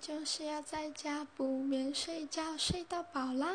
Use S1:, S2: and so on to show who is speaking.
S1: 就是要在家不眠睡觉，睡到饱啦。